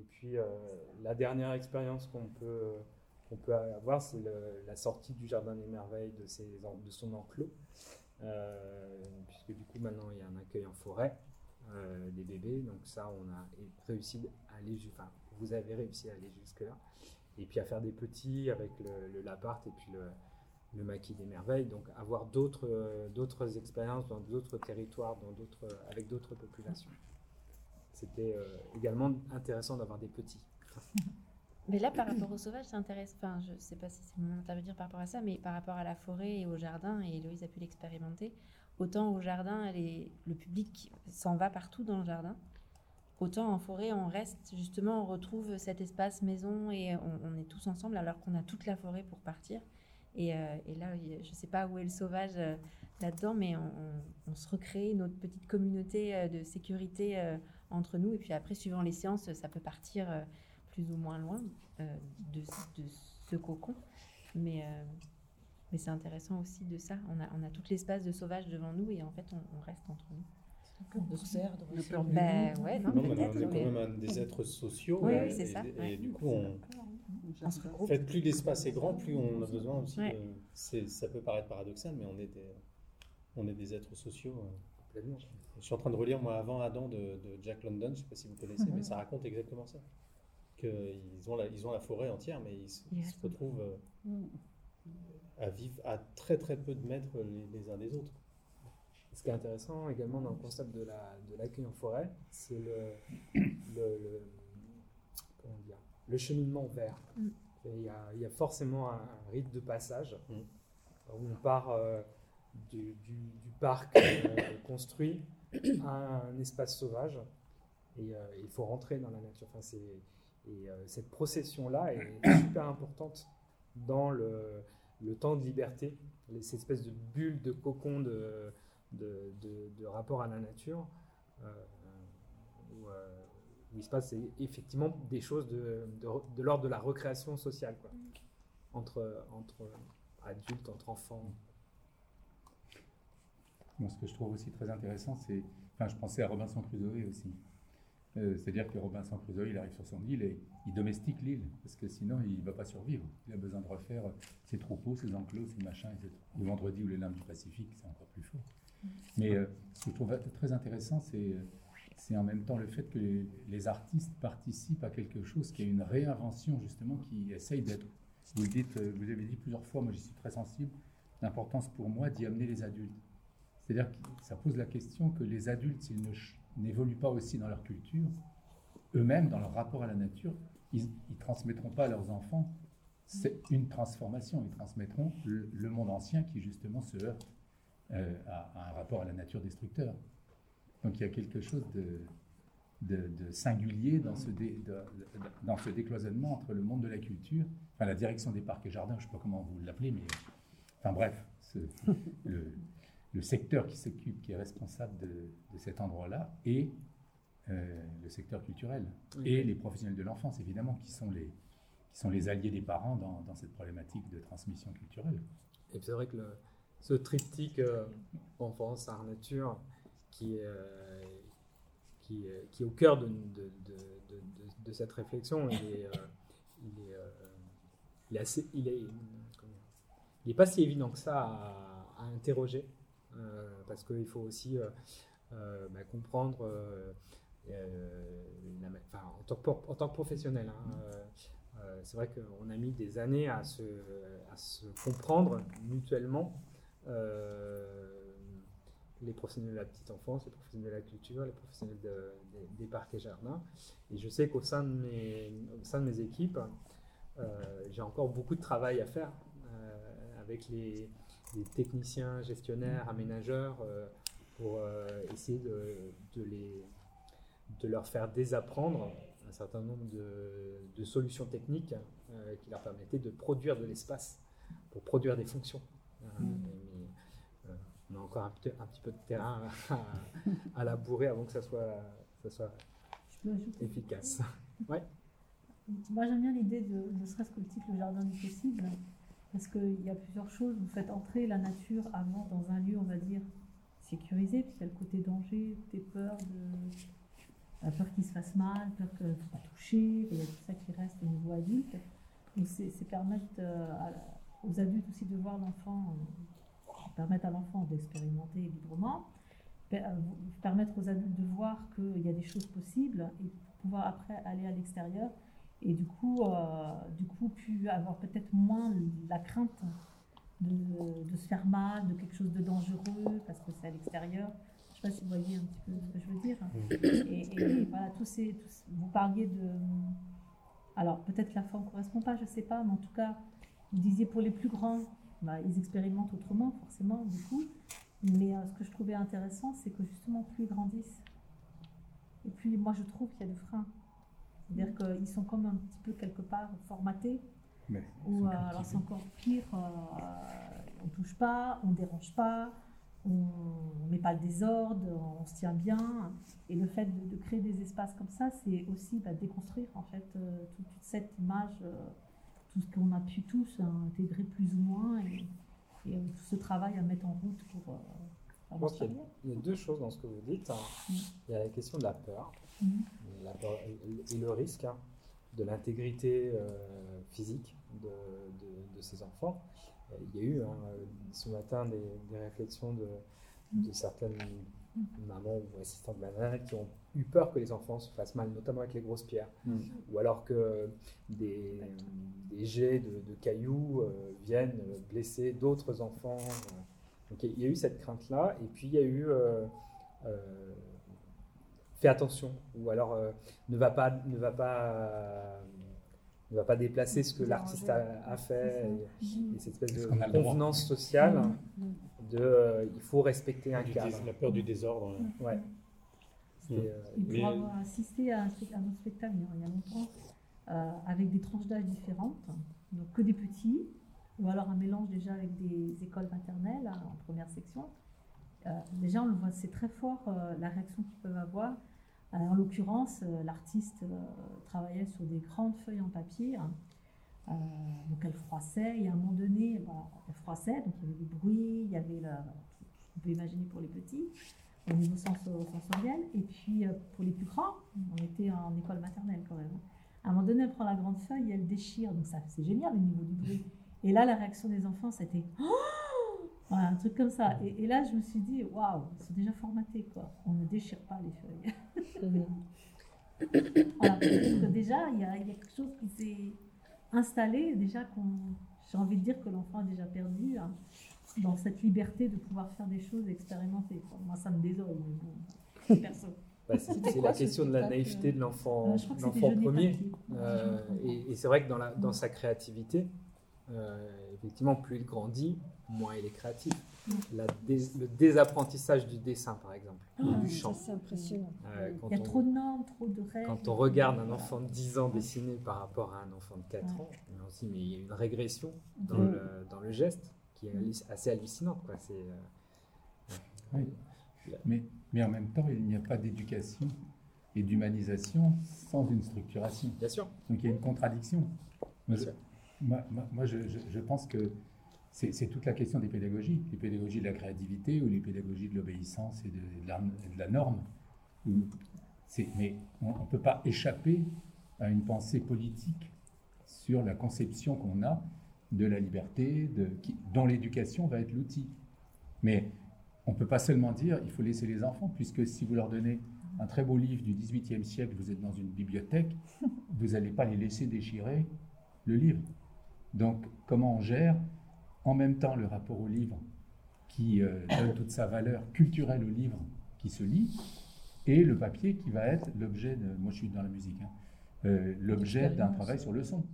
Et puis la dernière expérience qu'on peut, peut avoir, c'est la sortie du Jardin des Merveilles de, ses, de son enclos. puisque du coup maintenant il y a un accueil en forêt des bébés, donc ça on a réussi à aller, enfin vous avez réussi à aller jusque là, et puis à faire des petits avec le, le Lapart et puis le, le maquis des merveilles, donc avoir d'autres euh, expériences dans d'autres territoires, dans avec d'autres populations. C'était euh, également intéressant d'avoir des petits. Mais là, par rapport au sauvage, c'est intéressant. Enfin, je ne sais pas si c'est mon intervenir par rapport à ça, mais par rapport à la forêt et au jardin, et Héloïse a pu l'expérimenter, autant au jardin, le public s'en va partout dans le jardin, autant en forêt, on reste, justement, on retrouve cet espace maison et on est tous ensemble alors qu'on a toute la forêt pour partir. Euh, et, là, je ne sais pas où est le sauvage euh, là-dedans, mais on, se recrée notre petite communauté euh, de sécurité entre nous. Et puis après, suivant les séances, ça peut partir plus ou moins loin de, ce cocon. Mais, mais c'est intéressant aussi de ça. On a, on a tout l'espace de sauvage devant nous et en fait, on, reste entre nous. De serre, de ben, ouais, non, non, on est quand même des êtres sociaux. Oui, oui c'est ça. Et, du coup, on, en fait, plus l'espace est grand, plus on a besoin aussi. De, ça peut paraître paradoxal, mais on est des, on est des êtres sociaux. Euh, je suis en train de relire, moi, Avant Adam de, Jack London, je ne sais pas si vous connaissez, mais ça raconte exactement ça. Qu'ils ont, la, ils ont la forêt entière, mais ils, se retrouvent euh, à vivre à très très peu de mètres les, uns des autres. Ce qui est intéressant également dans le concept de l'accueil en forêt, c'est le, le cheminement vers. Mm. Il, y a, forcément un, rite de passage mm. où on part euh, du, parc euh, construit à un espace sauvage et euh, il faut rentrer dans la nature. Enfin, et cette procession-là est super importante dans le, temps de liberté, ces espèces de bulles, de cocons de, de, rapport à la nature où il se passe effectivement des choses de, de, l'ordre de la recréation sociale, quoi, entre, entre adultes, entre enfants. Moi, ce que je trouve aussi très intéressant, c'est. Enfin, je pensais à Robinson Crusoe aussi. Euh, c'est-à-dire que Robinson Crusoe, il arrive sur son île et il domestique l'île, parce que sinon, il ne va pas survivre. Il a besoin de refaire ses troupeaux, ses enclos, ses machins, etc. Le vendredi ou les lames du Pacifique, c'est encore plus fort. Mais euh, ce que je trouve très intéressant, c'est euh, c'est en même temps le fait que les artistes participent à quelque chose qui est une réinvention justement qui essaye d'être. Vous le dites, vous avez dit plusieurs fois, moi j'y suis très sensible, l'importance pour moi d'y amener les adultes. C'est-à-dire que ça pose la question que les adultes, s'ils n'évoluent pas aussi dans leur culture, eux-mêmes, dans leur rapport à la nature, ils ne transmettront pas à leurs enfants c'est une transformation. Ils transmettront le, monde ancien qui justement se heurte euh, à, un rapport à la nature destructeur. Donc il y a quelque chose de, de, singulier dans ce, dans ce décloisonnement entre le monde de la culture, enfin la direction des parcs et jardins, je ne sais pas comment vous l'appelez, mais enfin bref, le, le, secteur qui s'occupe, qui est responsable de, cet endroit-là, et euh, le secteur culturel, et les professionnels de l'enfance, évidemment, qui sont les, qui sont les alliés des parents dans, dans cette problématique de transmission culturelle. Et c'est vrai que le, ce triptyque euh, enfance, art, nature, qui est, euh, qui, qui, est au cœur de, de, de, de cette réflexion. Il est, euh, il est, euh, il est assez, il est, il est pas si évident que ça à, interroger, parce qu'il faut aussi bah, comprendre. enfin, en, tant que, en, tant que, professionnel, hein, c'est vrai qu'on a mis des années à se, à se comprendre mutuellement les professionnels de la petite enfance, les professionnels de la culture, les professionnels des parcs et jardins. Et je sais qu'au sein, de mes, au sein de mes équipes, euh, j'ai encore beaucoup de travail à faire euh, avec les, techniciens, gestionnaires, aménageurs, euh, pour essayer de, de, les, de leur faire désapprendre un certain nombre de, solutions techniques qui leur permettaient de produire de l'espace pour produire des fonctions. Mmh on a encore un, petit, un petit peu de terrain à, labourer avant que ça soit, ça soit efficace. Ouais. Moi, j'aime bien l'idée de ne serait-ce que le titre Le Jardin du possible, parce qu'il y a plusieurs choses. Vous faites entrer la nature avant dans un lieu, on va dire, sécurisé, puis il y a le côté danger, le côté peur, de... La peur qu'il se fasse mal, peur qu'il ne faut pas toucher, il y a tout ça qui reste au niveau adulte. Donc c'est permettre aux adultes aussi de voir l'enfant, permettre à l'enfant d'expérimenter librement, permettre aux adultes de voir qu'il y a des choses possibles et pouvoir après aller à l'extérieur et du coup, euh, du coup, pu avoir peut-être moins la crainte de, de, se faire mal, de quelque chose de dangereux parce que c'est à l'extérieur. Je ne sais pas si vous voyez un petit peu ce que je veux dire. Et, voilà, tous ces, vous parliez de. Alors peut-être la forme ne correspond pas, je ne sais pas, mais en tout cas, vous disiez pour les plus grands, bah, ils expérimentent autrement, forcément, du coup. Mais euh, ce que je trouvais intéressant, c'est que justement, plus ils grandissent, et puis moi je trouve qu'il y a des freins. C'est-à-dire qu'ils sont comme un petit peu quelque part formatés. ou euh, alors c'est encore pire, euh, on ne touche pas, on ne dérange pas, on ne met pas le désordre, on se tient bien. Et le fait de, créer des espaces comme ça, c'est aussi bah, déconstruire en fait toute, cette image, tout ce qu'on a pu tous intégrer plus ou moins, et, tout ce travail à mettre en route pour il y, a, deux choses dans ce que vous dites. Hein. Mm. Il y a la question de la peur, mm. et le risque hein, de l'intégrité euh, physique de, ces enfants. Euh, il y a eu hein, ce matin des, réflexions de, mm. certaines mamans ou assistantes maternelles qui ont eu peur que les enfants se fassent mal, notamment avec les grosses pierres, ou alors que des, jets de, cailloux euh, viennent blesser d'autres enfants. Donc il y a eu cette crainte-là, et puis il y a eu euh, euh, fais attention, ou alors euh, ne va pas, ne va pas, ne va pas déplacer ce que l'artiste a, fait, et, cette espèce de convenance sociale de il faut respecter un cadre. La peur du désordre. Ouais. pour avoir assisté à un, spectacle il y a longtemps, avec des tranches d'âge différentes, donc que des petits, ou alors un mélange déjà avec des écoles maternelles hein, en première section. Euh, déjà, on le voit, c'est très fort euh, la réaction qu'ils peuvent avoir. Euh, en l'occurrence, l'artiste travaillait sur des grandes feuilles en papier. Hein. donc elle froissait, et à un moment donné, elle froissait, donc il y avait du bruit, il y avait, la, on peut imaginer pour les petits, au niveau sensoriel, et puis pour les plus grands, on était en école maternelle quand même. À un moment donné, elle prend la grande feuille et elle déchire, donc ça c'est génial au niveau du bruit. Et là, la réaction des enfants, c'était oh un truc comme ça. Et, là, je me suis dit, waouh, ils sont déjà formatés, quoi. On ne déchire pas les feuilles. Que déjà, il y, a quelque chose qui s'est installé, déjà qu'on, j'ai envie de dire que l'enfant a déjà perdu hein, dans cette liberté de pouvoir faire des choses, expérimenter. Moi, ça me désole, mais bon, personne. Bah, c'est la question de la naïveté de l'enfant, euh, l'enfant premier. Euh, et, c'est vrai que dans, la, dans sa créativité, euh, effectivement, plus il grandit, moins il est créatif. le désapprentissage du dessin, par exemple, ah, du chant. C'est impressionnant. Euh, il y a trop de normes, trop de règles. Quand on regarde un enfant de 10 ans dessiner par rapport à un enfant de 4 ans, on aussi, mais il y a une régression dans, le, dans le, geste qui est assez hallucinante. Quoi. Euh, mais, mais en même temps, il n'y a pas d'éducation et d'humanisation sans une structuration. Bien sûr. Donc il y a une contradiction. Bien sûr. Moi, je, pense que c'est toute la question des pédagogies, les pédagogies de la créativité ou les pédagogies de l'obéissance et de, la, norme. Mais on ne peut pas échapper à une pensée politique sur la conception qu'on a de la liberté, dont l'éducation va être l'outil. Mais on ne peut pas seulement dire il faut laisser les enfants, puisque si vous leur donnez un très beau livre du XVIIIe siècle, vous êtes dans une bibliothèque, vous n'allez pas les laisser déchirer le livre. Donc, comment on gère en même temps le rapport au livre qui euh, donne toute sa valeur culturelle au livre qui se lit et le papier qui va être l'objet. Moi, je suis dans la musique, hein, euh, l'objet d'un travail sur le son.